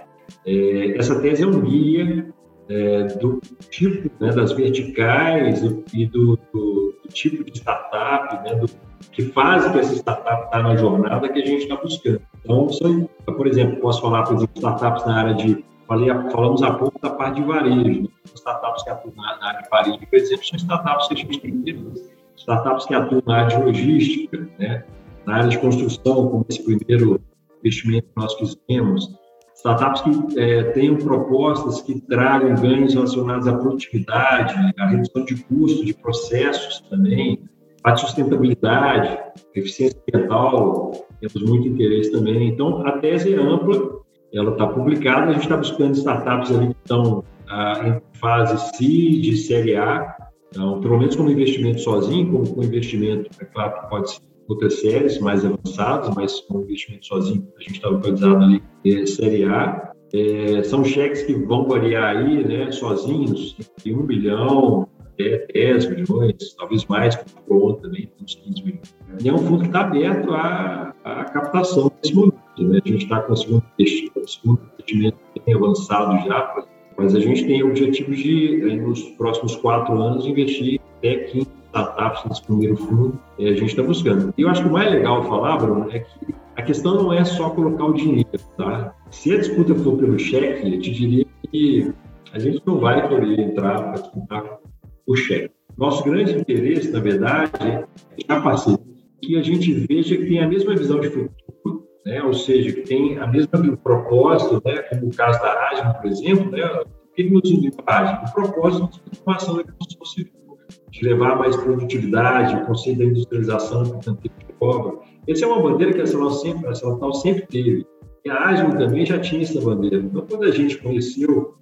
É, essa tese é um guia é, do tipo, né, das verticais e do, do, do, tipo de startup, né, do, que faz que essa startup está na jornada que a gente está buscando. Então, são, por exemplo, posso falar, exemplo, startups na área de, falei, falamos há pouco da parte de varejo, né? startups que atuam na, área de varejo, por exemplo, são startups que a gente tem startups que atuam na área de logística, né, na área de construção, como esse primeiro investimento que nós fizemos, startups que é, tenham propostas que tragam ganhos relacionados à produtividade, à redução de custos, de processos também, a sustentabilidade, eficiência ambiental, temos muito interesse também. Então, a tese é ampla, ela está publicada, a gente está buscando startups ali que estão ah, em fase C, Série A, então, pelo menos como investimento sozinho, como com investimento, é claro que pode ser outras séries mais avançadas, mas com investimento sozinho, a gente está localizado ali é, Série A. É, são cheques que vão variar aí, né, sozinhos, de 1 bilhão até 10 milhões, talvez mais, com também, uns 15 milhões. E é um fundo que está aberto à, à captação nesse momento. Né? A gente está com o segundo investimento bem avançado já, mas a gente tem objetivos de, nos próximos quatro anos, investir até 15 startups nesse primeiro fundo, a gente está buscando. E eu acho que o mais legal falar, Bruno, é que a questão não é só colocar o dinheiro, tá? Se a disputa for pelo cheque, eu te diria que a gente não vai querer entrar para disputar o cheque. Nosso grande interesse, na verdade, é a parceria, que a gente veja que tem a mesma visão de futuro, né? ou seja, que tem a mesma propósito, né? como o caso da Agile, por exemplo, né? o que nos une a Agile? O propósito de transformação da construção civil de levar mais produtividade, o conceito da industrialização do tanto de obra. Essa é uma bandeira que a Salão sempre, sempre teve. E a Agile também já tinha essa bandeira. Então, quando a gente conheceu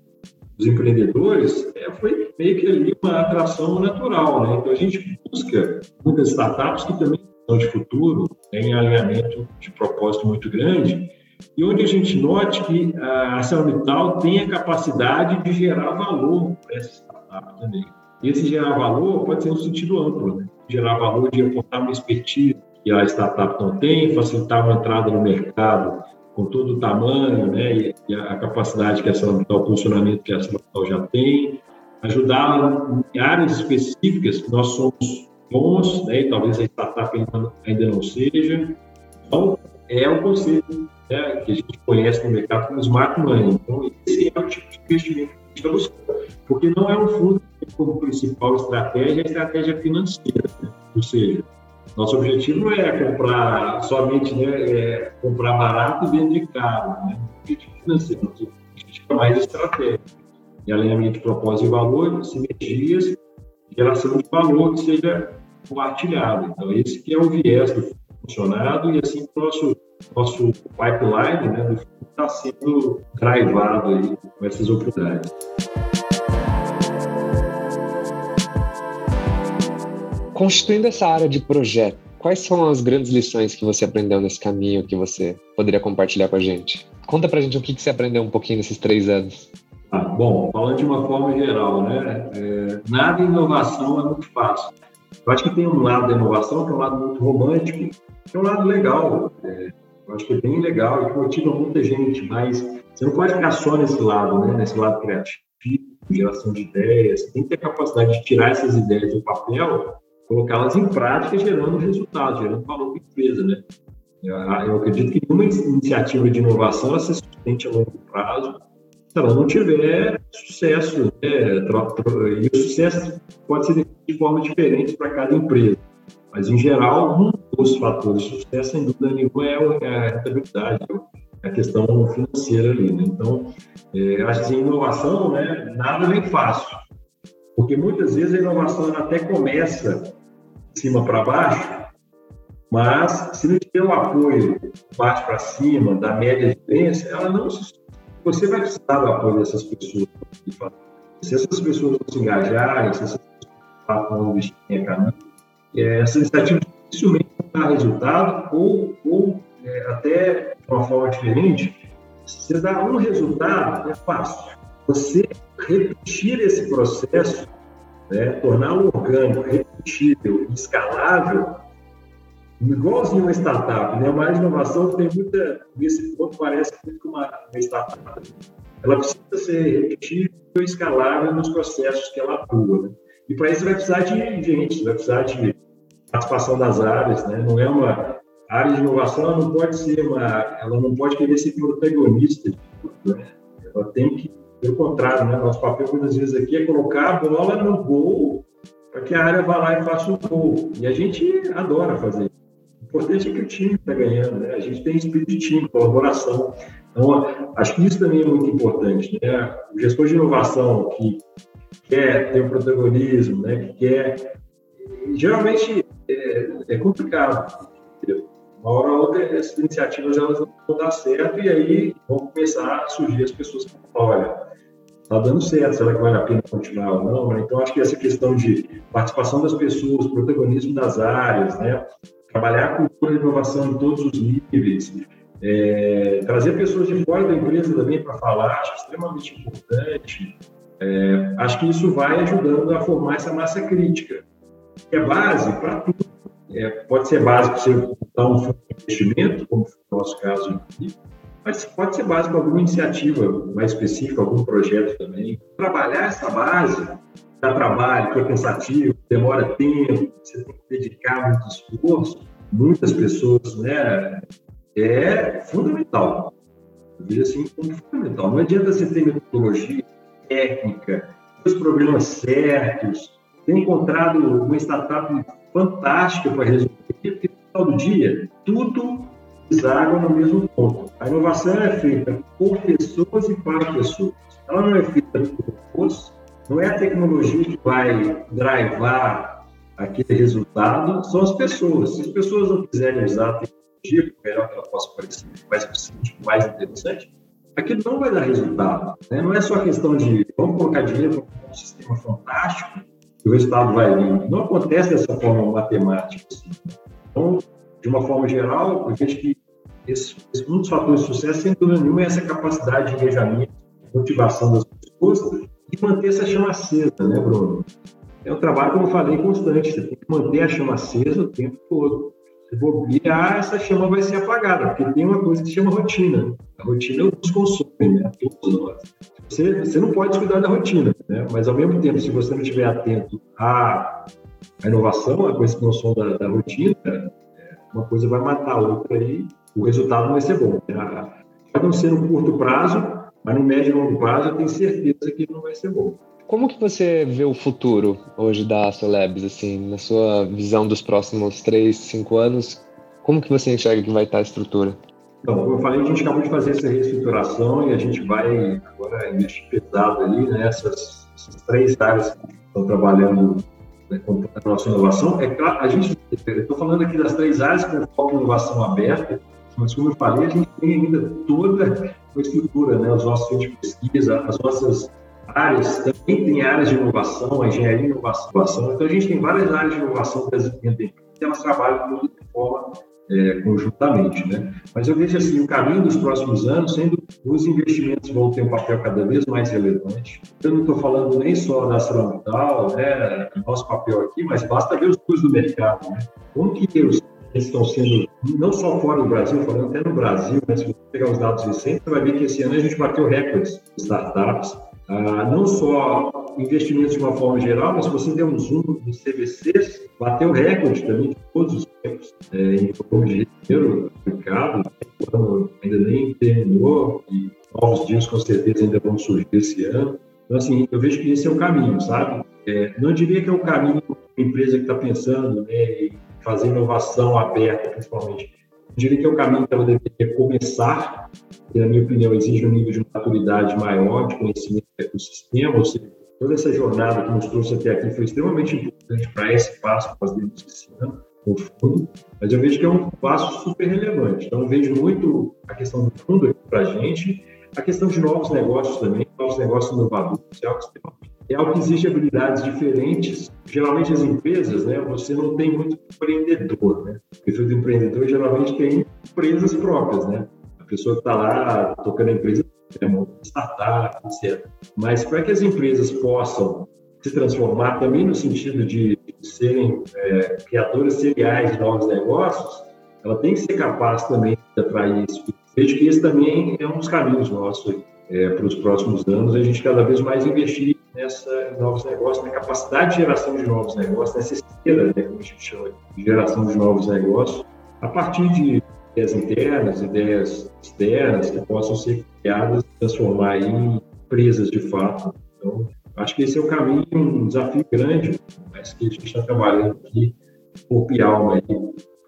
os empreendedores, é, foi meio que ali uma atração natural. Né? Então, a gente busca muitas startups que também são de futuro, têm alinhamento de propósito muito grande, e onde a gente note que a ArcelorMittal tem a capacidade de gerar valor para essa startup também. E esse gerar valor pode ser no sentido amplo, né? gerar valor de aportar uma expertise que a startup não tem, facilitar uma entrada no mercado com todo o tamanho né, e, a capacidade que essa o funcionamento que essa já tem, ajudar em áreas específicas que nós somos bons, né, e talvez a startup ainda, não seja. Então, é o conceito né, que a gente conhece no mercado como smart money. Então, esse é o tipo de investimento buscando, porque não é um fundo que tem como principal estratégia a estratégia financeira, né? ou seja, nosso objetivo não é comprar somente, né, é comprar barato e vender caro, né? objetivo financeiro, nosso objetivo é mais estratégia, e alinhamento de propósito e valor, sinergias, geração de valor que seja compartilhado. Então, esse que é o viés do funcionado e assim o nosso, nosso pipeline né, está sendo drivado aí com essas oportunidades. Constituindo essa área de projeto, quais são as grandes lições que você aprendeu nesse caminho que você poderia compartilhar com a gente? Conta pra gente o que, você aprendeu um pouquinho nesses três anos. Ah, bom, falando de uma forma geral, né? É, nada inovação é muito fácil. Eu acho que tem um lado da inovação que é um lado muito romântico, que é um lado legal. É, eu acho que é bem legal e que motiva muita gente, mas você não pode ficar só nesse lado, né? Nesse lado criativo, geração de ideias. Você tem que ter a capacidade de tirar essas ideias do papel colocá-las em prática, gerando resultados, gerando valor para a empresa, né? Eu acredito que nenhuma iniciativa de inovação ela se sustente a longo prazo se ela não tiver sucesso. Né? E o sucesso pode ser de forma diferente para cada empresa. Mas, em geral, dos fatores de sucesso, sem dúvida nenhuma, é a rentabilidade, é a questão financeira ali. Né? Então, é, acho que inovação, né, nada vem fácil. Porque muitas vezes a inovação até começa de cima para baixo, mas se não tiver o apoio de baixo para cima, da média de gerência, ela não. Você vai precisar do apoio dessas pessoas. Se essas pessoas se engajarem, se essas pessoas não investirem em caminho, é, essa iniciativa dificilmente dar resultado ou, ou é, até de uma forma diferente, você dá um resultado, é fácil. Você repetir esse processo, né, torná-lo orgânico, repetível, escalável, igualzinho uma startup, né? Uma inovação que tem muita, nesse ponto parece muito uma, uma startup. Ela precisa ser repetível e escalável nos processos que ela atua. Né? E para isso vai precisar de gente, vai precisar de participação das áreas, né? Não é uma a área de inovação, não pode ser uma, ela não pode querer ser protagonista de tudo, né? Ela tem que pelo contrário, né? nosso papel muitas vezes aqui é colocar a bola no gol para que a área vá lá e faça o gol. E a gente adora fazer. O importante é que o time está ganhando, né? A gente tem espírito de time, colaboração. Então, acho que isso também é muito importante, né? O gestor de inovação que quer ter o um protagonismo, né? Que quer... Geralmente é, é complicado. Entendeu? Uma hora ou outra, essas iniciativas elas vão dar certo e aí vão começar a surgir as pessoas que falam, olha, está dando certo, será que vale a pena continuar ou não? Né? Então, acho que essa questão de participação das pessoas, protagonismo das áreas, né? trabalhar a cultura de inovação em todos os níveis, é, trazer pessoas de fora da empresa também para falar, acho extremamente importante. É, acho que isso vai ajudando a formar essa massa crítica, que é base para tudo. É, pode ser para você dar um fundo de investimento, como no nosso caso aqui, mas pode ser base para alguma iniciativa mais específica, algum projeto também. Trabalhar essa base dá trabalho, que é cansativo, demora tempo, você tem que dedicar muito esforço, muitas pessoas, né? É fundamental. Eu vejo assim como fundamental. Não adianta você ter metodologia técnica, os problemas certos, ter encontrado uma startup fantástica para resolver, porque no final do dia, tudo desagam no mesmo ponto. A inovação é feita por pessoas e para pessoas. Ela não é feita por robôs, Não é a tecnologia que vai drivar aquele resultado, são as pessoas. Se as pessoas não quiserem usar a tecnologia, por melhor que ela possa parecer mais eficiente, mais interessante, aquilo não vai dar resultado. Né? Não é só questão de vamos colocar dinheiro um sistema fantástico o resultado vai vir. Não acontece dessa forma matemática. Assim. Então, de uma forma geral, eu vejo que esse, esse, um dos fatores de sucesso, sem dúvida nenhuma, é essa capacidade de engajamento, motivação das pessoas e manter essa chama acesa, né, Bruno? É um trabalho, como eu falei, constante. Você tem que manter a chama acesa o tempo todo. Se bobear, essa chama vai ser apagada, porque tem uma coisa que se chama rotina. A rotina nos consome, né? Todos nós. Você, você não pode descuidar da rotina, né? Mas, ao mesmo tempo, se você não estiver atento à, à inovação, à coisa que não são da, da rotina, uma coisa vai matar a outra e o resultado não vai ser bom. Né? Pode não ser no curto prazo, mas no médio e longo prazo eu tenho certeza que não vai ser bom. Como que você vê o futuro hoje da Astrolabs, assim, na sua visão dos próximos três, cinco anos? Como que você enxerga que vai estar a estrutura? Então, como eu falei, a gente acabou de fazer essa reestruturação e a gente vai agora investir pesado ali nessas né, três áreas que estão trabalhando né, com a nossa inovação. É claro, a gente, estou falando aqui das três áreas com foco em inovação aberta, mas como eu falei, a gente tem ainda toda a estrutura, né, os nossos centros de pesquisa, as nossas áreas, também tem áreas de inovação, a engenharia e inovação. Então, a gente tem várias áreas de inovação que elas trabalham de forma é, conjuntamente, né? Mas eu vejo assim, o caminho dos próximos anos, sendo os investimentos vão ter um papel cada vez mais relevante. Eu não estou falando nem só da ArcelorMittal, né, nosso papel aqui, mas basta ver os custos do mercado, né? Como que os estão sendo, não só fora do Brasil, falando até no Brasil, né? se você pegar os dados recentes, você vai ver que esse ano a gente bateu recordes de startups, ah, não só investimentos de uma forma geral, mas se você der um zoom em CVCs, bateu recorde também de todos os é, de dinheiro aplicado, ainda nem terminou, e novos dias com certeza ainda vão surgir esse ano. Então, assim, eu vejo que esse é o caminho, sabe? É, não diria que é o caminho da empresa que está pensando né, em fazer inovação aberta, principalmente. Eu diria que é o caminho que ela deveria começar, que, na minha opinião, exige um nível de maturidade maior, de conhecimento do ecossistema, ou seja, toda essa jornada que nos trouxe até aqui foi extremamente importante para esse passo que nós demos esse ano, no fundo, mas eu vejo que é um passo super relevante. Então, vejo muito a questão do fundo aqui para a gente, a questão de novos negócios também, novos negócios inovadores, é algo, é algo que exige habilidades diferentes. Geralmente, as empresas, né, você não tem muito empreendedor, né? O perfil do empreendedor geralmente tem empresas próprias, né? A pessoa que está lá tocando a empresa é uma startup, etc. Mas para que as empresas possam se transformar também no sentido de serem é, criadoras seriais de novos negócios, ela tem que ser capaz também de atrair isso. Vejo que esse também é um dos caminhos nossos é, para os próximos anos, a gente cada vez mais investir nessa em novos negócios, na capacidade de geração de novos negócios, nessa esteira, né, como a gente chama, de geração de novos negócios, a partir de ideias internas, ideias externas que possam ser criadas transformar em empresas de fato. Então, acho que esse é o caminho, um desafio grande, mas que a gente está trabalhando aqui, corpo e alma,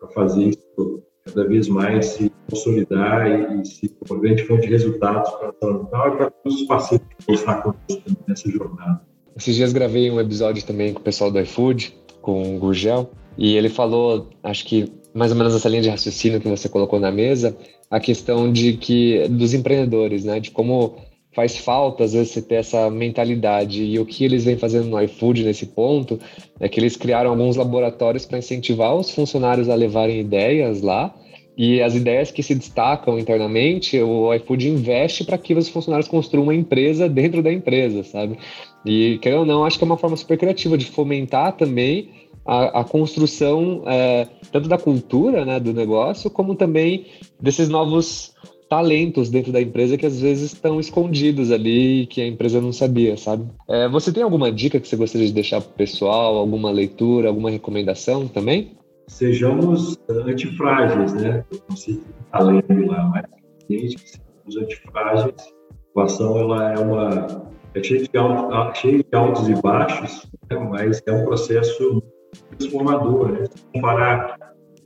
para fazer isso cada vez mais se consolidar e, e se uma grande fonte de resultados para a Nacional e para todos os parceiros que vão estar conosco nessa jornada. Esses dias gravei um episódio também com o pessoal do iFood, com o Gurgel, e ele falou, acho que mais ou menos essa linha de raciocínio que você colocou na mesa, a questão de que dos empreendedores, né, de como faz falta às vezes você ter essa mentalidade e o que eles vêm fazendo no iFood nesse ponto é que eles criaram alguns laboratórios para incentivar os funcionários a levarem ideias lá e as ideias que se destacam internamente, o iFood investe para que os funcionários construam uma empresa dentro da empresa, sabe? E, querendo ou não, acho que é uma forma super criativa de fomentar também a, a construção é, tanto da cultura né, do negócio, como também desses novos talentos dentro da empresa que às vezes estão escondidos ali que a empresa não sabia, sabe? É, você tem alguma dica que você gostaria de deixar para o pessoal, alguma leitura, alguma recomendação também? Sejamos antifrágeis, né? Não sei se está lendo lá, mas desde que sejamos antifrágeis, a ação ela é uma é cheia de, altos, cheia de altos e baixos, né? mas é um processo transformador, né? Comparar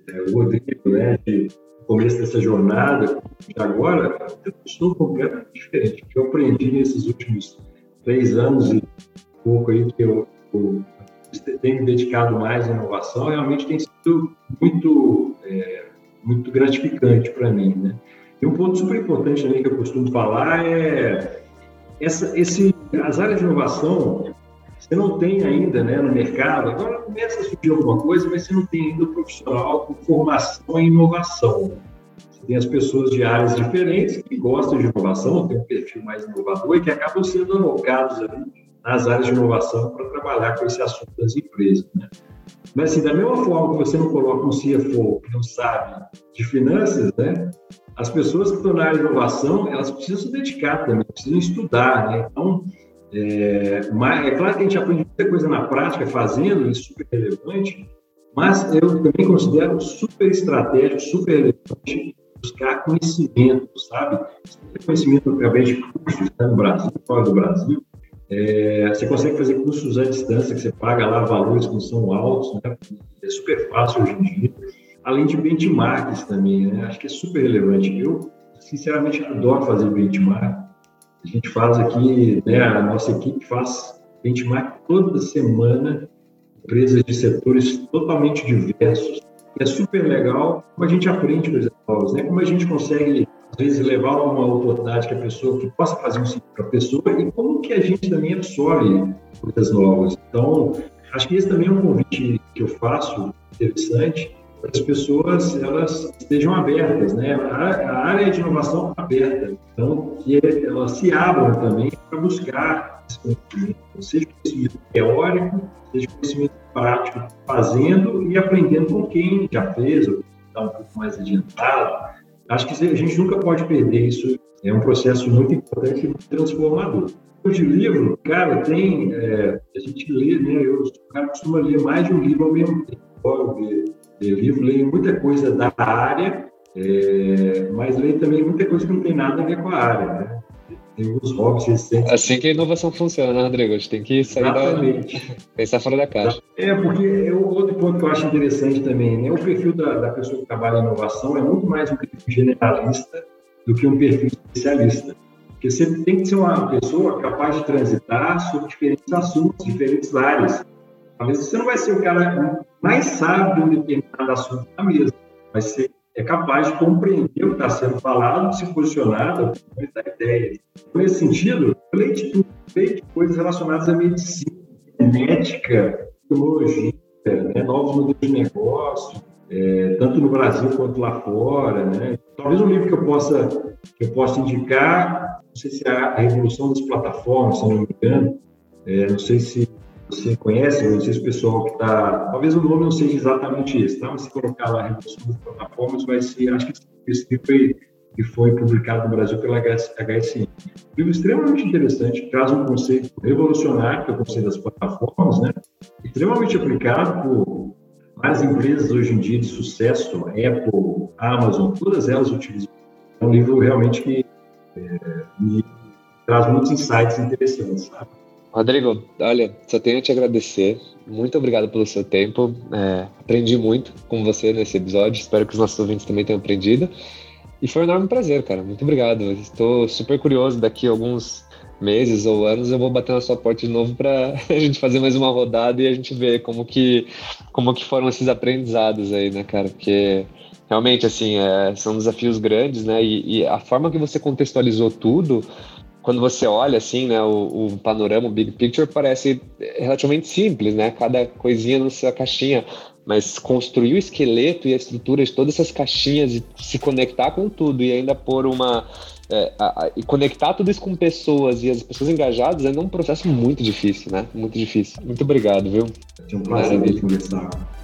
é, o Rodrigo, né, de começo dessa jornada, de agora, eu estou completamente diferente. Que eu aprendi nesses últimos três anos e pouco aí que eu, eu tenho me dedicado mais à inovação, realmente tem sido muito, é, muito gratificante para mim, né? E um ponto super importante também que eu costumo falar é essa, esse, as áreas de inovação, você não tem ainda né, no mercado, agora começa a surgir alguma coisa, mas você não tem ainda o profissional com formação em inovação. Você tem as pessoas de áreas diferentes que gostam de inovação, têm um perfil mais inovador e que acabam sendo alocados ali nas áreas de inovação para trabalhar com esse assunto das empresas. Né? Mas, assim, da mesma forma que você não coloca um CFO que não sabe de finanças, né? as pessoas que estão na área de inovação, elas precisam se dedicar também, precisam estudar, né? Então, é, mas, é claro que a gente aprende muita coisa na prática, fazendo, isso super relevante, mas eu também considero super estratégico, super relevante buscar conhecimento, sabe? Conhecimento através de cursos né, no Brasil, fora do Brasil. É, você consegue fazer cursos à distância, que você paga lá valores que não são altos, né? É super fácil hoje em dia além de benchmarks também, né? Acho que é super relevante. Eu, sinceramente, adoro fazer benchmark. A gente faz aqui, né? A nossa equipe faz benchmark toda semana, empresas de setores totalmente diversos. E é super legal como a gente aprende coisas novas, né? Como a gente consegue, às vezes, levar uma oportunidade que a pessoa, que possa fazer um ciclo para a pessoa e como que a gente também absorve coisas novas. Então, acho que esse também é um convite que eu faço, interessante, as pessoas elas estejam abertas, né? A, área de inovação aberta, então que elas se abram também para buscar esse conhecimento, seja conhecimento teórico, seja conhecimento prático, fazendo e aprendendo com quem já fez ou está um pouco mais adiantado. Acho que a gente nunca pode perder isso. É um processo muito importante e transformador. De livro, cara, tem. É, a gente lê, né? Eu, o cara costuma ler mais de um livro ao mesmo tempo ler livro, leio muita coisa da área, é, mas leio também muita coisa que não tem nada a ver com a área, né? Tem alguns hobbies recentes. Assim que a inovação funciona, né, Rodrigo? A gente tem que sair Exatamente. da... pensar fora da caixa. É, porque é outro ponto que eu acho interessante também, né? O perfil da, da pessoa que trabalha em inovação é muito mais um perfil generalista do que um perfil especialista. Porque você tem que ser uma pessoa capaz de transitar sobre diferentes assuntos, diferentes áreas. Vezes você não vai ser o cara mais sábio de um determinado assunto na mesa, mas você é capaz de compreender o que está sendo falado, se posicionar, dar ideias. Nesse sentido, eu leio de tudo, leio de coisas relacionadas à medicina, genética, tecnologia, né, novos modelos de negócio, é, tanto no Brasil quanto lá fora. Né? Talvez um livro que eu possa, que eu possa indicar, não sei se é a Revolução das Plataformas, se não me engano, é, não sei se você conhece, não sei se o pessoal que está. Talvez o nome não seja exatamente esse, tá? Mas se colocar lá Revolução das Plataformas, vai ser. Acho que esse livro foi, que foi publicado no Brasil pela HSM. Um livro extremamente interessante, traz um conceito revolucionário, que é o conceito das plataformas, né? Extremamente aplicado por várias empresas hoje em dia de sucesso, Apple, Amazon, todas elas utilizam. É um livro realmente que é, me traz muitos insights interessantes, sabe? Rodrigo, olha, só tenho a te agradecer. Muito obrigado pelo seu tempo. É, aprendi muito com você nesse episódio. Espero que os nossos ouvintes também tenham aprendido. E foi um enorme prazer, cara. Muito obrigado. Estou super curioso. Daqui a alguns meses ou anos eu vou bater na sua porta de novo para a gente fazer mais uma rodada e a gente ver como que, como que foram esses aprendizados aí, né, cara? Porque realmente, assim, é, são desafios grandes, né? E, e a forma que você contextualizou tudo quando você olha assim, né, o, o, panorama, o big picture parece relativamente simples, né? Cada coisinha na sua caixinha, mas construir o esqueleto e a estrutura de todas essas caixinhas e se conectar com tudo e ainda pôr uma é, a, a, e conectar tudo isso com pessoas e as pessoas engajadas é um processo muito difícil, né? Muito difícil. Muito obrigado, viu? É um prazer conversar.